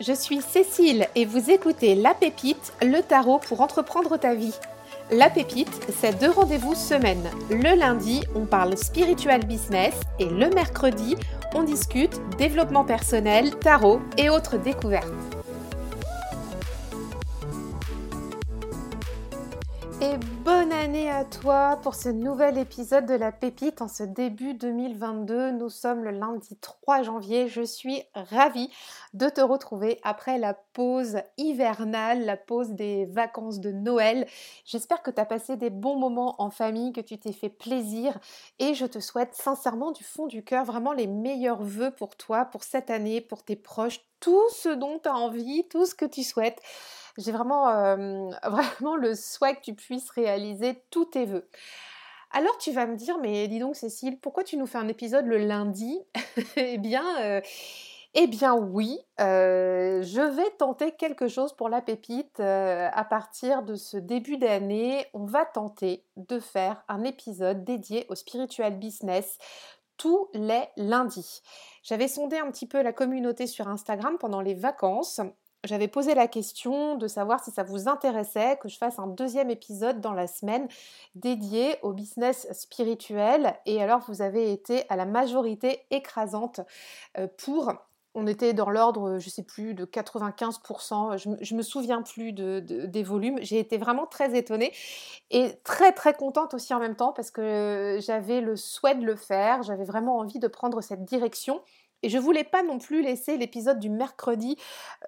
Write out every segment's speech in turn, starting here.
Je suis Cécile et vous écoutez La Pépite, le tarot pour entreprendre ta vie. La Pépite, c'est deux rendez-vous semaine. Le lundi, on parle spiritual business et le mercredi, on discute développement personnel, tarot et autres découvertes. À toi pour ce nouvel épisode de La Pépite en ce début 2022. Nous sommes le lundi 3 janvier. Je suis ravie de te retrouver après la pause hivernale, la pause des vacances de Noël. J'espère que tu as passé des bons moments en famille, que tu t'es fait plaisir et je te souhaite sincèrement du fond du cœur vraiment les meilleurs voeux pour toi, pour cette année, pour tes proches, tout ce dont tu as envie, tout ce que tu souhaites j'ai vraiment, vraiment le souhait que tu puisses réaliser tous tes vœux. Alors tu vas me dire, mais dis donc Cécile, pourquoi tu nous fais un épisode le lundi? Eh bien, eh bien oui, je vais tenter quelque chose pour la pépite à partir de ce début d'année. On va tenter de faire un épisode dédié au spiritual business tous les lundis. J'avais sondé un petit peu la communauté sur Instagram pendant les vacances j'avais posé la question de savoir si ça vous intéressait que je fasse un deuxième épisode dans la semaine dédié au business spirituel. Et alors, vous avez été à la majorité écrasante euh, pour on était dans l'ordre, je ne sais plus, de 95%, je, ne me souviens plus de, des volumes. J'ai été vraiment très étonnée et très très contente aussi en même temps parce que j'avais le souhait de le faire, j'avais vraiment envie de prendre cette direction. Et je voulais pas non plus laisser l'épisode du mercredi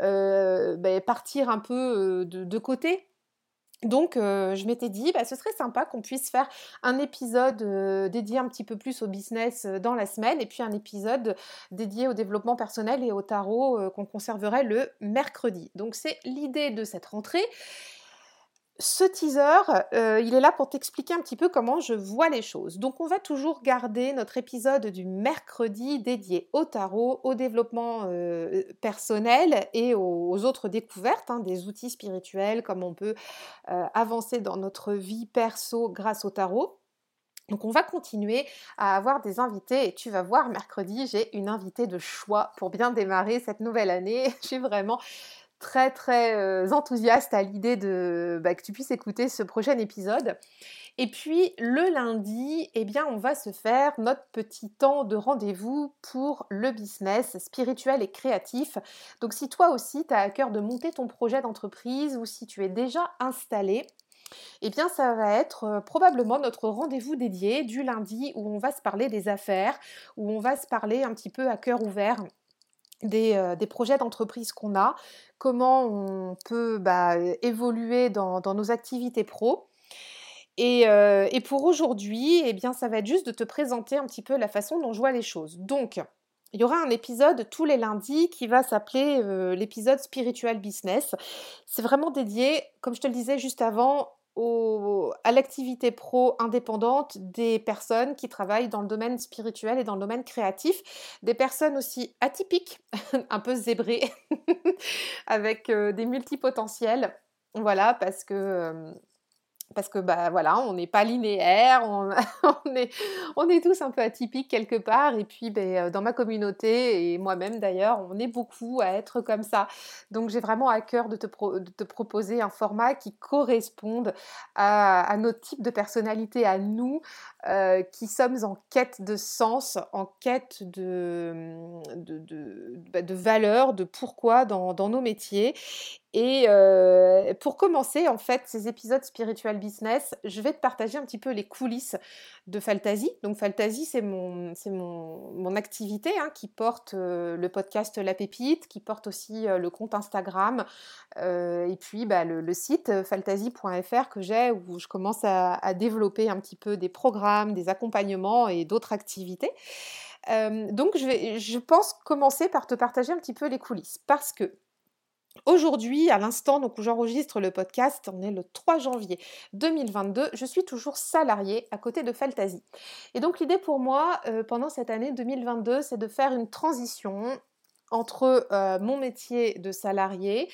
euh, ben, partir un peu de, côté. Donc je m'étais dit, bah, ce serait sympa qu'on puisse faire un épisode dédié un petit peu plus au business dans la semaine et puis un épisode dédié au développement personnel et au tarot qu'on conserverait le mercredi. Donc c'est l'idée de cette rentrée ce teaser, euh, il est là pour t'expliquer un petit peu comment je vois les choses. Donc on va toujours garder notre épisode du mercredi dédié au tarot, au développement euh, personnel et aux, autres découvertes, hein, des outils spirituels, comme on peut euh, avancer dans notre vie perso grâce au tarot. Donc on va continuer à avoir des invités et tu vas voir mercredi j'ai une invitée de choix pour bien démarrer cette nouvelle année. Suis vraiment très très enthousiaste à l'idée de bah, que tu puisses écouter ce prochain épisode. Et puis le lundi, eh bien, on va se faire notre petit temps de rendez-vous pour le business spirituel et créatif. Donc si toi aussi tu as à cœur de monter ton projet d'entreprise ou si tu es déjà installé, eh bien, ça va être probablement notre rendez-vous dédié du lundi où on va se parler des affaires, où on va se parler un petit peu à cœur ouvert des, projets d'entreprise qu'on a, comment on peut bah, évoluer dans, nos activités pro. Et, pour aujourd'hui, eh bien, ça va être juste de te présenter un petit peu la façon dont je vois les choses. Donc, il y aura un épisode tous les lundis qui va s'appeler l'épisode Spiritual Business. C'est vraiment dédié, comme je te le disais juste avant, à l'activité pro indépendante des personnes qui travaillent dans le domaine spirituel et dans le domaine créatif, des personnes aussi atypiques, un peu zébrées, avec euh, des multipotentiels. Voilà, parce que euh, parce que bah voilà, on n'est pas linéaire, on, est, on est tous un peu atypiques quelque part. Et puis ben, euh, dans ma communauté et moi-même d'ailleurs, on est beaucoup à être comme ça. Donc j'ai vraiment à cœur de te, proposer un format qui corresponde à, à notre type de personnalité, à nous, euh, qui sommes en quête de sens, en quête de, de, de, bah, de valeur, de pourquoi dans nos métiers. Et euh, pour commencer, en fait, ces épisodes spiritual business, je vais te partager un petit peu les coulisses de Faltasy. Donc Faltasy, c'est mon, mon, activité hein, qui porte euh, le podcast La Pépite, qui porte aussi euh, le compte Instagram et puis bah, le, site faltasy.fr que j'ai où je commence à, à, développer un petit peu des programmes, des accompagnements et d'autres activités. donc je, vais, je pense commencer par te partager un petit peu les coulisses parce que Aujourd'hui, à l'instant donc où j'enregistre le podcast, on est le 3 janvier 2022, je suis toujours salariée à côté de Faltasy. Et donc l'idée pour moi, euh, pendant cette année 2022, c'est de faire une transition entre mon métier de salarié,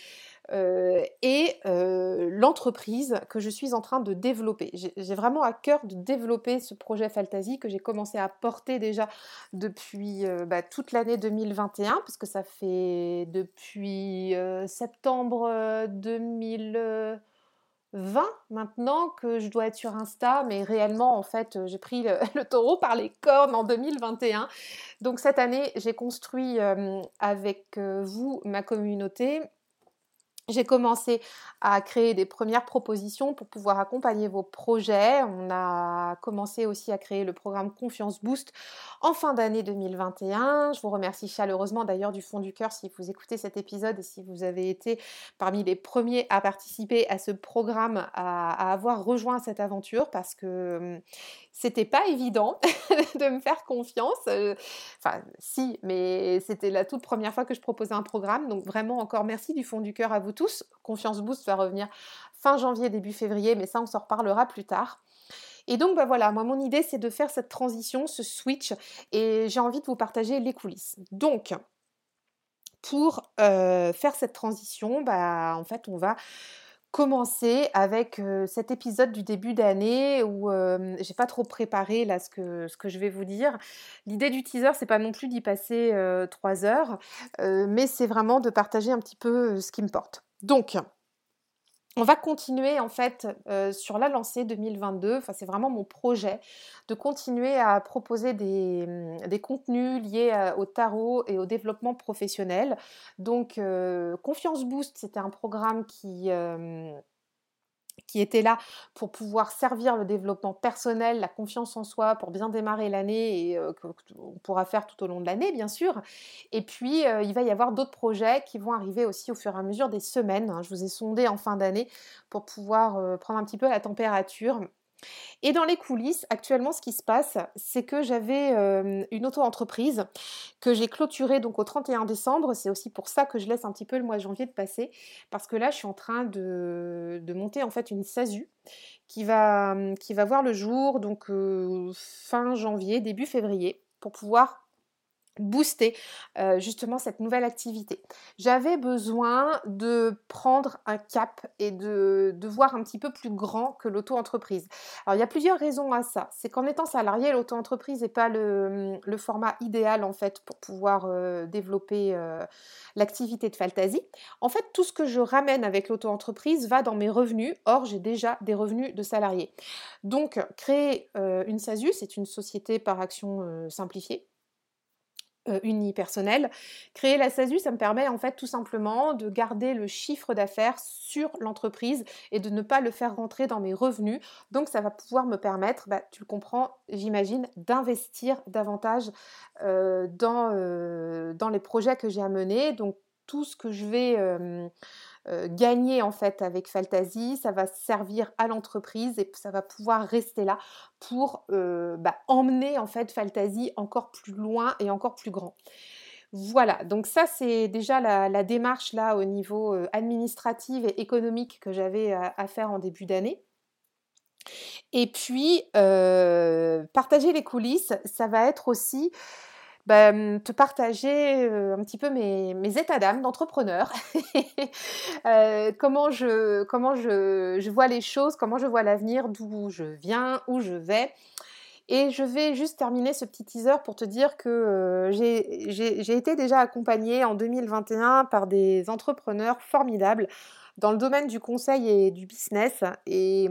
et l'entreprise que je suis en train de développer. J'ai vraiment à cœur de développer ce projet Fantasy que j'ai commencé à porter déjà depuis bah, toute l'année 2021, parce que ça fait depuis septembre 2020 maintenant que je dois être sur Insta, mais réellement, en fait, j'ai pris le, taureau par les cornes en 2021. Donc cette année, j'ai construit avec vous ma communauté j'ai commencé à créer des premières propositions pour pouvoir accompagner vos projets. On a commencé aussi à créer le programme Confiance Boost en fin d'année 2021. Je vous remercie chaleureusement d'ailleurs du fond du cœur si vous écoutez cet épisode et si vous avez été parmi les premiers à participer à ce programme, à, avoir rejoint cette aventure parce que hum, c'était pas évident de me faire confiance. Euh, enfin, si, mais c'était la toute première fois que je proposais un programme. Donc vraiment encore merci du fond du cœur à vous tous. Confiance Boost va revenir fin janvier, début février, mais ça, on s'en reparlera plus tard. Et donc, bah voilà, moi, mon idée, c'est de faire cette transition, ce switch, et j'ai envie de vous partager les coulisses. Donc, pour euh, faire cette transition, bah, en fait, on va commencer avec cet épisode du début d'année où j'ai pas trop préparé là ce que, ce que je vais vous dire. L'idée du teaser, c'est pas non plus d'y passer trois heures, mais c'est vraiment de partager un petit peu ce qui me porte. Donc, on va continuer en fait euh, sur la lancée 2022. Enfin, c'est vraiment mon projet de continuer à proposer des, hum, contenus liés euh, au tarot et au développement professionnel. Donc, euh, Confiance Boost, c'était un programme qui qui était là pour pouvoir servir le développement personnel, la confiance en soi, pour bien démarrer l'année et qu'on pourra faire tout au long de l'année, bien sûr. Et puis, il va y avoir d'autres projets qui vont arriver aussi au fur et à mesure des semaines. Hein. Je vous ai sondé en fin d'année pour pouvoir prendre un petit peu la température et dans les coulisses, actuellement, ce qui se passe, c'est que j'avais une auto-entreprise que j'ai clôturée donc au 31 décembre. C'est aussi pour ça que je laisse un petit peu le mois de janvier de passer, parce que là, je suis en train de, monter en fait une SASU qui va, qui va voir le jour donc fin janvier, début février, pour pouvoir booster justement cette nouvelle activité. J'avais besoin de prendre un cap et de, de voir un petit peu plus grand que l'auto-entreprise. Alors il y a plusieurs raisons à ça. C'est qu'en étant salarié, l'auto-entreprise n'est pas le, format idéal en fait pour pouvoir développer l'activité de Fantasy. En fait, tout ce que je ramène avec l'auto-entreprise va dans mes revenus. Or, j'ai déjà des revenus de salarié. Donc, créer une SASU, c'est une société par action simplifiée euh, unipersonnel. Créer la SASU, ça me permet en fait tout simplement de garder le chiffre d'affaires sur l'entreprise et de ne pas le faire rentrer dans mes revenus. Donc ça va pouvoir me permettre, bah, tu le comprends, j'imagine, d'investir davantage euh, dans, euh, dans les projets que j'ai à mener. Donc tout ce que je vais euh, gagner en fait avec Fantasy, ça va servir à l'entreprise et ça va pouvoir rester là pour euh, bah, emmener en fait Fantasy encore plus loin et encore plus grand. Voilà, donc ça c'est déjà la, démarche là au niveau euh, administratif et économique que j'avais à, faire en début d'année. Et puis, partager les coulisses, ça va être aussi bah, te partager un petit peu mes, états d'âme d'entrepreneur, comment, je, comment je, vois les choses, comment je vois l'avenir, d'où je viens, où je vais. Et je vais juste terminer ce petit teaser pour te dire que j'ai été déjà accompagnée en 2021 par des entrepreneurs formidables dans le domaine du conseil et du business. Et,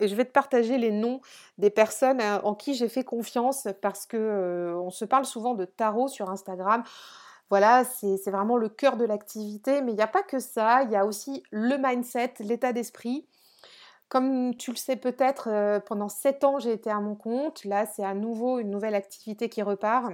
je vais te partager les noms des personnes euh, en qui j'ai fait confiance parce que euh, on se parle souvent de tarot sur Instagram. Voilà, c'est vraiment le cœur de l'activité, mais il n'y a pas que ça, il y a aussi le mindset, l'état d'esprit. Comme tu le sais peut-être, euh, pendant 7 ans, j'ai été à mon compte. Là, c'est à nouveau une nouvelle activité qui repart.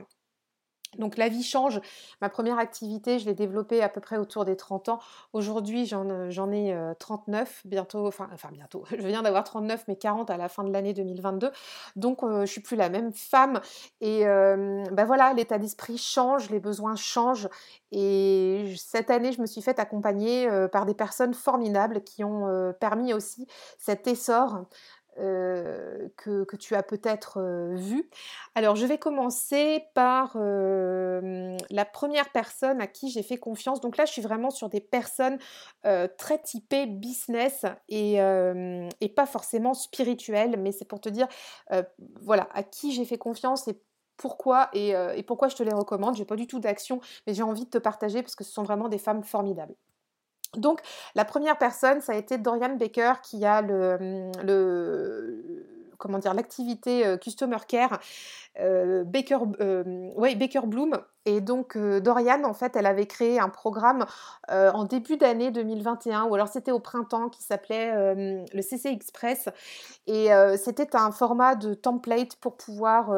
Donc la vie change. Ma première activité, je l'ai développée à peu près autour des 30 ans. Aujourd'hui, j'en, euh, ai 39, euh, bientôt, enfin, bientôt, je viens d'avoir 39, mais 40 à la fin de l'année 2022. Donc euh, je suis plus la même femme. Et ben voilà, l'état d'esprit change, les besoins changent. Et cette année, je me suis faite accompagner par des personnes formidables qui ont permis aussi cet essor euh, que, tu as peut-être euh, vu. Alors je vais commencer par euh, la première personne à qui j'ai fait confiance, donc là je suis vraiment sur des personnes très typées business et, pas forcément spirituelles, mais c'est pour te dire, voilà, à qui j'ai fait confiance et pourquoi et, et, pourquoi je te les recommande. J'ai pas du tout d'action, mais j'ai envie de te partager parce que ce sont vraiment des femmes formidables. Donc la première personne, ça a été Dorian Baker qui a le, le comment dire l'activité customer care Baker Baker Bloom. Et donc Dorian en fait elle avait créé un programme en début d'année 2021 ou alors c'était au printemps qui s'appelait le CC Express. Et c'était un format de template pour pouvoir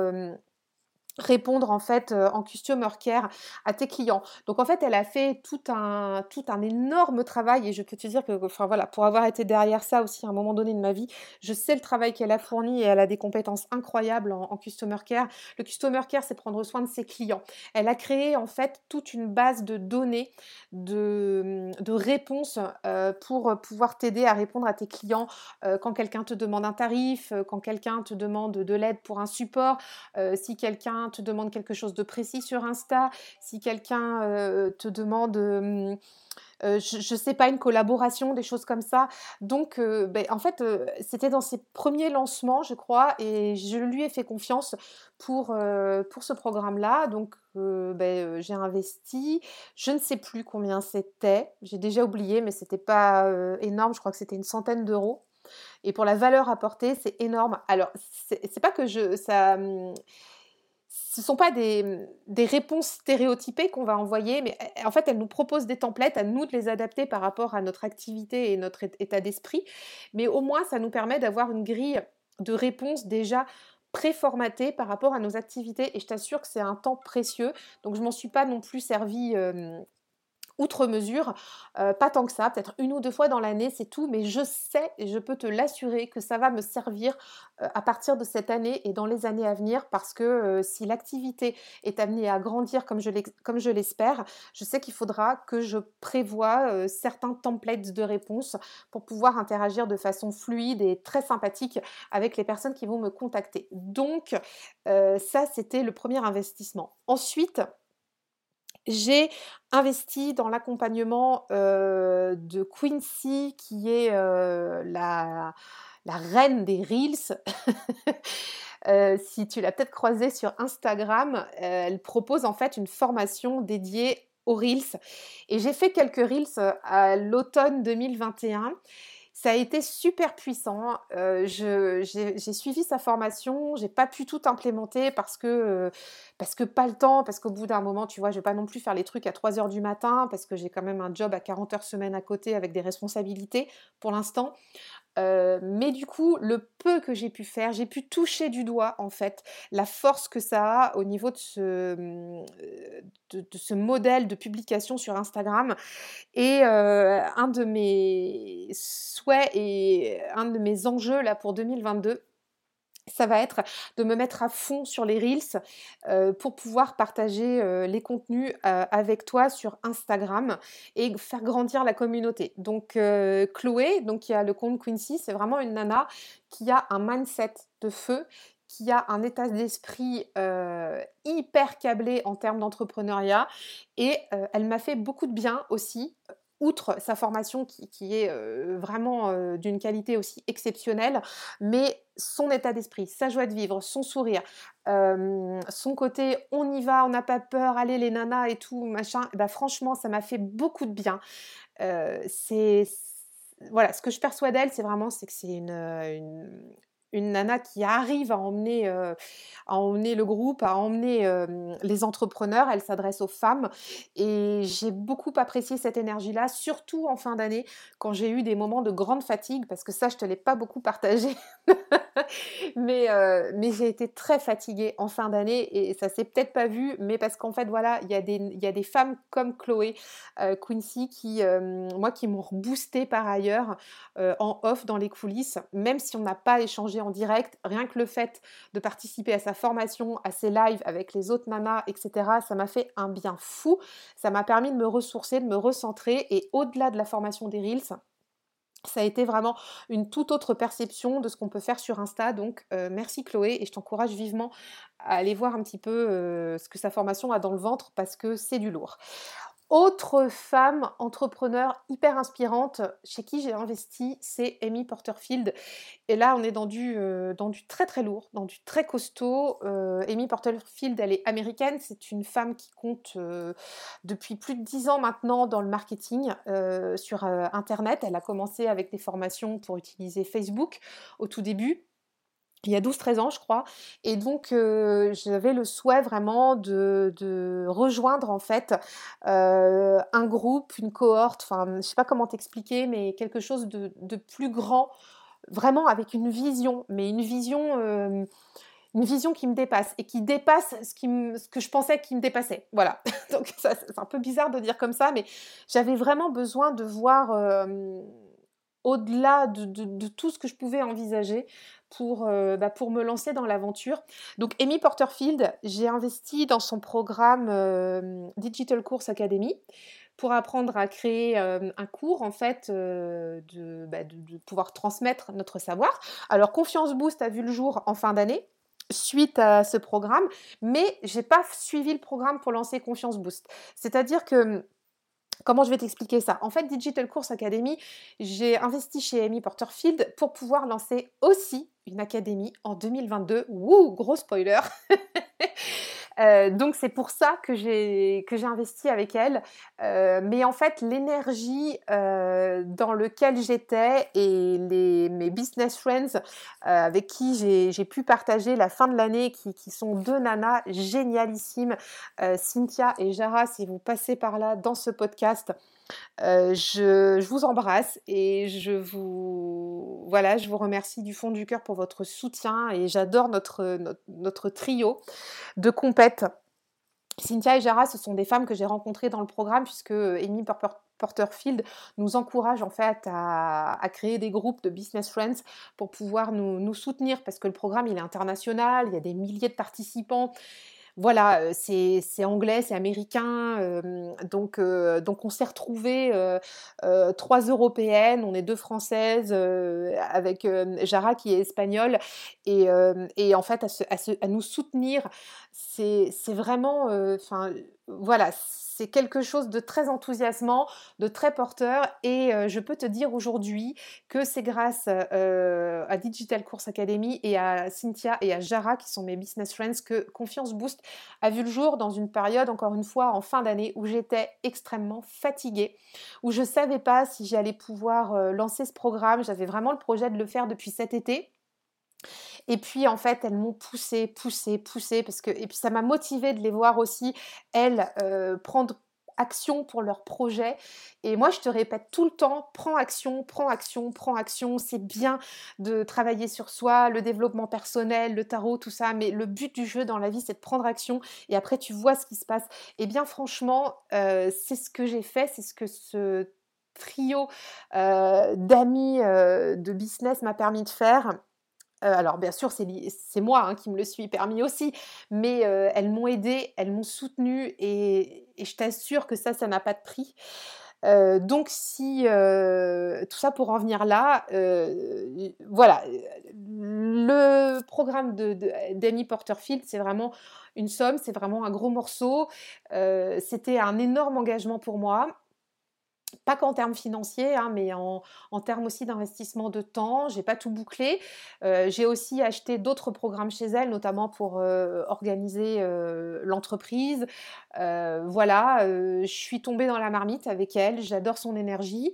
répondre en fait en customer care à tes clients. Donc en fait, elle a fait tout un tout un énorme travail et je peux te dire que enfin voilà, pour avoir été derrière ça aussi à un moment donné de ma vie, je sais le travail qu'elle a fourni et elle a des compétences incroyables en, customer care. Le customer care, c'est prendre soin de ses clients. Elle a créé en fait toute une base de données de, de réponses pour pouvoir t'aider à répondre à tes clients quand quelqu'un te demande un tarif, quand quelqu'un te demande de l'aide pour un support, si quelqu'un te demande quelque chose de précis sur Insta, si quelqu'un euh, te demande... Euh, euh, je ne sais pas, une collaboration, des choses comme ça. Donc, ben, en fait, c'était dans ses premiers lancements, je crois, et je lui ai fait confiance pour, pour ce programme-là. Donc, ben, j'ai investi. Je ne sais plus combien c'était. J'ai déjà oublié, mais c'était pas énorme. Je crois que c'était une centaine d'euros. Et pour la valeur apportée, c'est énorme. Alors, c'est pas que je ça hum, ce ne sont pas des, réponses stéréotypées qu'on va envoyer, mais en fait, elles nous proposent des templates, à nous de les adapter par rapport à notre activité et notre état d'esprit. Mais au moins, ça nous permet d'avoir une grille de réponses déjà préformatée par rapport à nos activités. Et je t'assure que c'est un temps précieux. Donc, je m'en suis pas non plus servi outre mesure, euh, pas tant que ça, peut-être une ou deux fois dans l'année, c'est tout, mais je sais et je peux te l'assurer que ça va me servir euh, à partir de cette année et dans les années à venir parce que euh, si l'activité est amenée à grandir comme je l'espère, je sais qu'il faudra que je prévoie certains templates de réponses pour pouvoir interagir de façon fluide et très sympathique avec les personnes qui vont me contacter. Donc ça, c'était le premier investissement. Ensuite, j'ai investi dans l'accompagnement de Quincy, qui est la, reine des Reels. si tu l'as peut-être croisée sur Instagram, elle propose en fait une formation dédiée aux Reels. Et j'ai fait quelques Reels à l'automne 2021 ça a été super puissant. J'ai suivi sa formation, j'ai pas pu tout implémenter parce que, parce que pas le temps, parce qu'au bout d'un moment, tu vois, je vais pas non plus faire les trucs à 3 heures du matin parce que j'ai quand même un job à 40 heures semaine à côté avec des responsabilités pour l'instant. Euh, mais du coup, le peu que j'ai pu faire, j'ai pu toucher du doigt en fait la force que ça a au niveau de ce, de, ce modèle de publication sur Instagram. Et euh, un de mes souhaits et un de mes enjeux là pour 2022, ça va être de me mettre à fond sur les Reels euh, pour pouvoir partager euh, les contenus euh, avec toi sur Instagram et faire grandir la communauté. Donc Chloé, donc qui a le compte Quincy, c'est vraiment une nana qui a un mindset de feu, qui a un état d'esprit hyper câblé en termes d'entrepreneuriat et elle m'a fait beaucoup de bien aussi outre sa formation qui, est vraiment d'une qualité aussi exceptionnelle, mais son état d'esprit, sa joie de vivre, son sourire, son côté on y va, on n'a pas peur, allez les nanas et tout, machin, bah, franchement, ça m'a fait beaucoup de bien. c'est voilà, ce que je perçois d'elle, c'est vraiment c'est que c'est une nana qui arrive à emmener, euh, à emmener le groupe, à emmener euh, les entrepreneurs. Elle s'adresse aux femmes et j'ai beaucoup apprécié cette énergie-là, surtout en fin d'année quand j'ai eu des moments de grande fatigue, parce que ça, je te l'ai pas beaucoup partagé, mais, euh, mais j'ai été très fatiguée en fin d'année et ça s'est peut-être pas vu, mais parce qu'en fait, voilà, il y, a des, y a des femmes comme Chloé Quincy qui, moi, qui m'ont boosté par ailleurs en off dans les coulisses, même si on n'a pas échangé en direct, rien que le fait de participer à sa formation, à ses lives avec les autres mamas, etc., ça m'a fait un bien fou. Ça m'a permis de me ressourcer, de me recentrer et au-delà de la formation des Reels, ça a été vraiment une toute autre perception de ce qu'on peut faire sur Insta. Donc, merci Chloé et je t'encourage vivement à aller voir un petit peu ce que sa formation a dans le ventre parce que c'est du lourd. Autre femme entrepreneur hyper inspirante chez qui j'ai investi, c'est Amy Porterfield. Et là, on est dans du, euh, dans du très très lourd, dans du très costaud. Euh, Amy Porterfield, elle est américaine. C'est une femme qui compte euh, depuis plus de dix ans maintenant dans le marketing sur Internet. Elle a commencé avec des formations pour utiliser Facebook au tout début il y a 12-13 ans, je crois. Et donc, j'avais le souhait vraiment de, rejoindre, en fait, un groupe, une cohorte, enfin, je ne sais pas comment t'expliquer, mais quelque chose de, plus grand, vraiment avec une vision, mais une vision... vision qui me dépasse et qui dépasse ce, ce que je pensais qui me dépassait. Voilà. Donc c'est un peu bizarre de dire comme ça, mais j'avais vraiment besoin de voir au-delà de, tout ce que je pouvais envisager pour, euh, bah, pour me lancer dans l'aventure. Donc Amy Porterfield, j'ai investi dans son programme euh, Digital Course Academy pour apprendre à créer euh, un cours en fait bah, de, de, pouvoir transmettre notre savoir. Alors Confiance Boost a vu le jour en fin d'année suite à ce programme, mais j'ai pas suivi le programme pour lancer Confiance Boost. C'est-à-dire que Comment je vais t'expliquer ça? En fait, Digital Course Academy, j'ai investi chez Amy Porterfield pour pouvoir lancer aussi une académie en 2022. Wouh, gros spoiler Euh, donc c'est pour ça que j'ai que j'ai investi avec elle. Euh, mais en fait, l'énergie euh, dans lequel j'étais et les, mes business friends avec qui j'ai pu partager la fin de l'année, qui, qui, sont deux nanas génialissimes, Cynthia et Jara, si vous passez par là dans ce podcast, je, vous embrasse et je vous, voilà, je vous remercie du fond du cœur pour votre soutien et j'adore notre, notre, trio de compètes. Cynthia et Jara, ce sont des femmes que j'ai rencontrées dans le programme puisque Amy Porterfield nous encourage en fait à, créer des groupes de business friends pour pouvoir nous, nous, soutenir parce que le programme il est international, il y a des milliers de participants voilà, c'est anglais, c'est américain, donc, donc on s'est retrouvés trois européennes, on est deux françaises, avec Jara qui est espagnole, et, et en fait à, à, nous soutenir, c'est vraiment, enfin voilà, c'est quelque chose de très enthousiasmant, de très porteur et je peux te dire aujourd'hui que c'est grâce à Digital Course Academy et à Cynthia et à Jara qui sont mes business friends que Confiance Boost a vu le jour dans une période encore une fois en fin d'année où j'étais extrêmement fatiguée, où je ne savais pas si j'allais pouvoir lancer ce programme, j'avais vraiment le projet de le faire depuis cet été. Et puis en fait, elles m'ont poussé, poussé, poussé, parce que et puis ça m'a motivé de les voir aussi elles euh, prendre action pour leur projet. Et moi, je te répète tout le temps, prends action, prends action, prends action. C'est bien de travailler sur soi, le développement personnel, le tarot, tout ça. Mais le but du jeu dans la vie, c'est de prendre action. Et après, tu vois ce qui se passe. Et bien franchement, euh, c'est ce que j'ai fait, c'est ce que ce trio euh, d'amis de business m'a permis de faire. Euh, alors bien sûr, c'est moi hein, qui me le suis permis aussi, mais euh, elles m'ont aidé, elles m'ont soutenu et, je t'assure que ça, ça n'a pas de prix. Euh, donc si tout ça pour en venir là, voilà, le programme d'Amy de, Porterfield, c'est vraiment une somme, c'est vraiment un gros morceau. C'était un énorme engagement pour moi pas qu'en termes financiers, hein, mais en, termes aussi d'investissement de temps. J'ai pas tout bouclé. Euh, j'ai aussi acheté d'autres programmes chez elle, notamment pour euh, organiser euh, l'entreprise. voilà, je suis tombée dans la marmite avec elle. J'adore son énergie.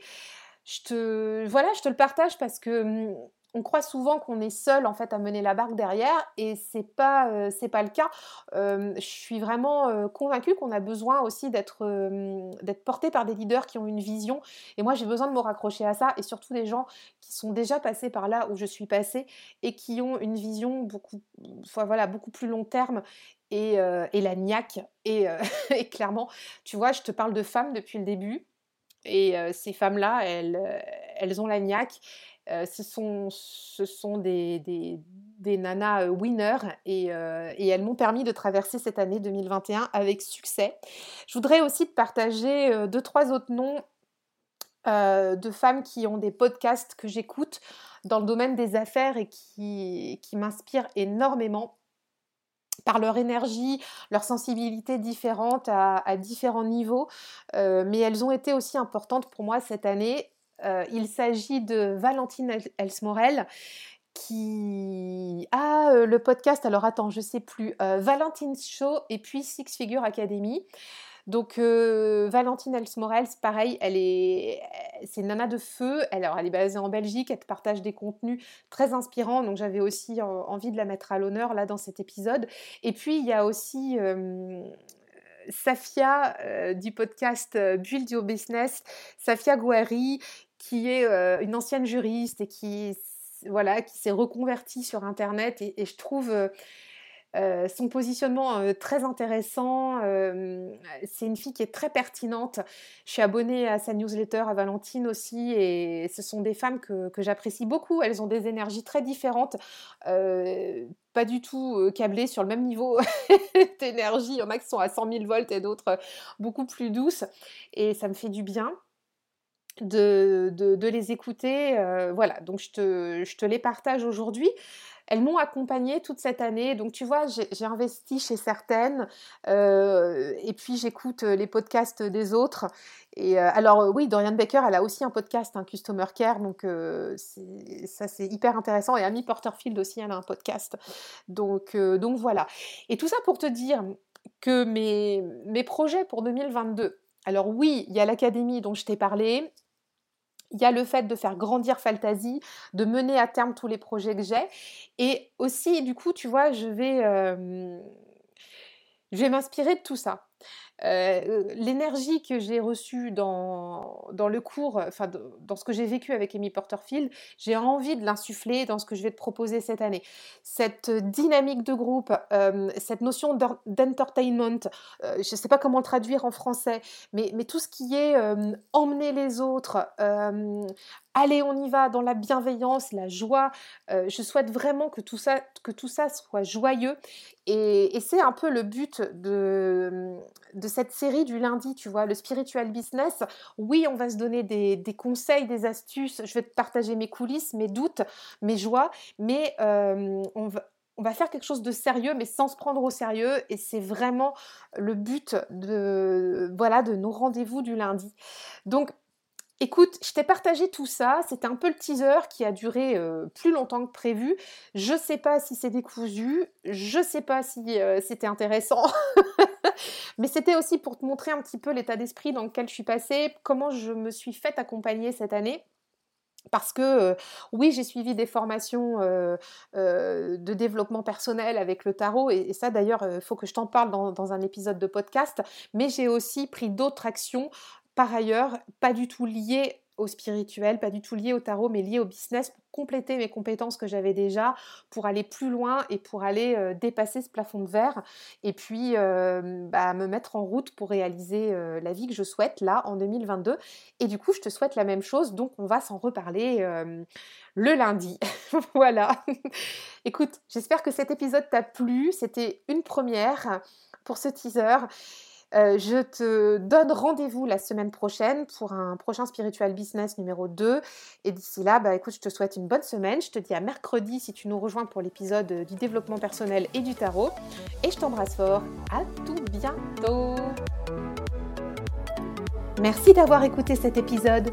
Je te, voilà, je te le partage parce que hum, on croit souvent qu'on est seul en fait à mener la barque derrière et c'est pas euh, c'est pas le cas. Euh, je suis vraiment euh, convaincue qu'on a besoin aussi d'être d'être porté par des leaders qui ont une vision et moi j'ai besoin de me raccrocher à ça et surtout des gens qui sont déjà passés par là où je suis passée et qui ont une vision beaucoup voilà beaucoup plus long terme et, la niaque et, et, clairement tu vois je te parle de femmes depuis le début et ces femmes là elles elles ont la niaque euh, ce sont, ce sont des, des, nanas euh, winners et, euh, et elles m'ont permis de traverser cette année 2021 avec succès. Je voudrais aussi te partager deux, trois autres noms de femmes qui ont des podcasts que j'écoute dans le domaine des affaires et qui, qui m'inspirent énormément par leur énergie, leur sensibilité différente à, différents niveaux, mais elles ont été aussi importantes pour moi cette année. Il s'agit de Valentine Elsmorel qui a le podcast, alors attends, je sais plus, Valentine Show et puis Six Figure Academy. Donc Valentine Elsmorels, pareil, elle est, c'est nana de feu. Elle, alors, elle est basée en Belgique. Elle partage des contenus très inspirants. Donc j'avais aussi envie de la mettre à l'honneur là dans cet épisode. Et puis il y a aussi Safia du podcast Build Your Business, Safia Gouari, qui est une ancienne juriste et qui voilà qui s'est reconvertie sur Internet. Et, je trouve euh, son positionnement euh, très intéressant. Euh, c'est une fille qui est très pertinente. Je suis abonnée à sa newsletter à Valentine aussi et ce sont des femmes que, j'apprécie beaucoup. Elles ont des énergies très différentes, pas du tout câblées sur le même niveau d'énergie. Il y en a qui sont à 100 000 volts et d'autres beaucoup plus douces et ça me fait du bien. De, les écouter. voilà, donc je te, je te les partage aujourd'hui. Elles m'ont accompagnée toute cette année. Donc, tu vois, j'ai investi chez certaines euh, et puis j'écoute euh, les podcasts des autres. Et euh, alors, oui, Dorian Baker, elle a aussi un podcast, un Customer Care. Donc, ça, c'est hyper intéressant. Et Amy Porterfield aussi, elle a un podcast. Donc, donc voilà. Et tout ça pour te dire que mes, mes projets pour 2022, alors oui, il y a l'académie dont je t'ai parlé, il y a le fait de faire grandir Fantasy, de mener à terme tous les projets que j'ai. Et aussi, du coup, tu vois, je vais, euh, je vais m'inspirer de tout ça. Euh, l'énergie que j'ai reçue dans, dans le cours, enfin dans ce que j'ai vécu avec Amy Porterfield, j'ai envie de l'insuffler dans ce que je vais te proposer cette année. Cette dynamique de groupe, euh, cette notion d'entertainment, euh, je ne sais pas comment le traduire en français, mais, mais tout ce qui est emmener les autres, allez, on y va dans la bienveillance, la joie. je souhaite vraiment que tout ça, soit joyeux. Et, c'est un peu le but de, cette série du lundi, tu vois, le spiritual business. Oui, on va se donner des, conseils, des astuces. Je vais te partager mes coulisses, mes doutes, mes joies, mais on va on va faire quelque chose de sérieux, mais sans se prendre au sérieux. Et c'est vraiment le but de, de nos rendez-vous du lundi. Donc, Écoute, je t'ai partagé tout ça. C'était un peu le teaser qui a duré euh, plus longtemps que prévu. Je sais pas si c'est décousu. Je sais pas si euh, c'était intéressant. Mais c'était aussi pour te montrer un petit peu l'état d'esprit dans lequel je suis passée, comment je me suis faite accompagner cette année. Parce que euh, oui, j'ai suivi des formations de développement personnel avec le tarot, et, ça d'ailleurs, il faut que je t'en parle dans, un épisode de podcast, mais j'ai aussi pris d'autres actions par ailleurs, pas du tout lié au spirituel, pas du tout lié au tarot, mais lié au business pour compléter mes compétences que j'avais déjà, pour aller plus loin et pour aller euh, dépasser ce plafond de verre et puis euh, bah, me mettre en route pour réaliser euh, la vie que je souhaite là en 2022. Et du coup, je te souhaite la même chose, donc on va s'en reparler le lundi. voilà. Écoute, j'espère que cet épisode t'a plu. C'était une première pour ce teaser. Euh, je te donne rendez-vous la semaine prochaine pour un prochain Spiritual Business numéro 2. Et d'ici là, bah, écoute, je te souhaite une bonne semaine. Je te dis à mercredi si tu nous rejoins pour l'épisode du développement personnel et du tarot. Et je t'embrasse fort. À tout bientôt. Merci d'avoir écouté cet épisode.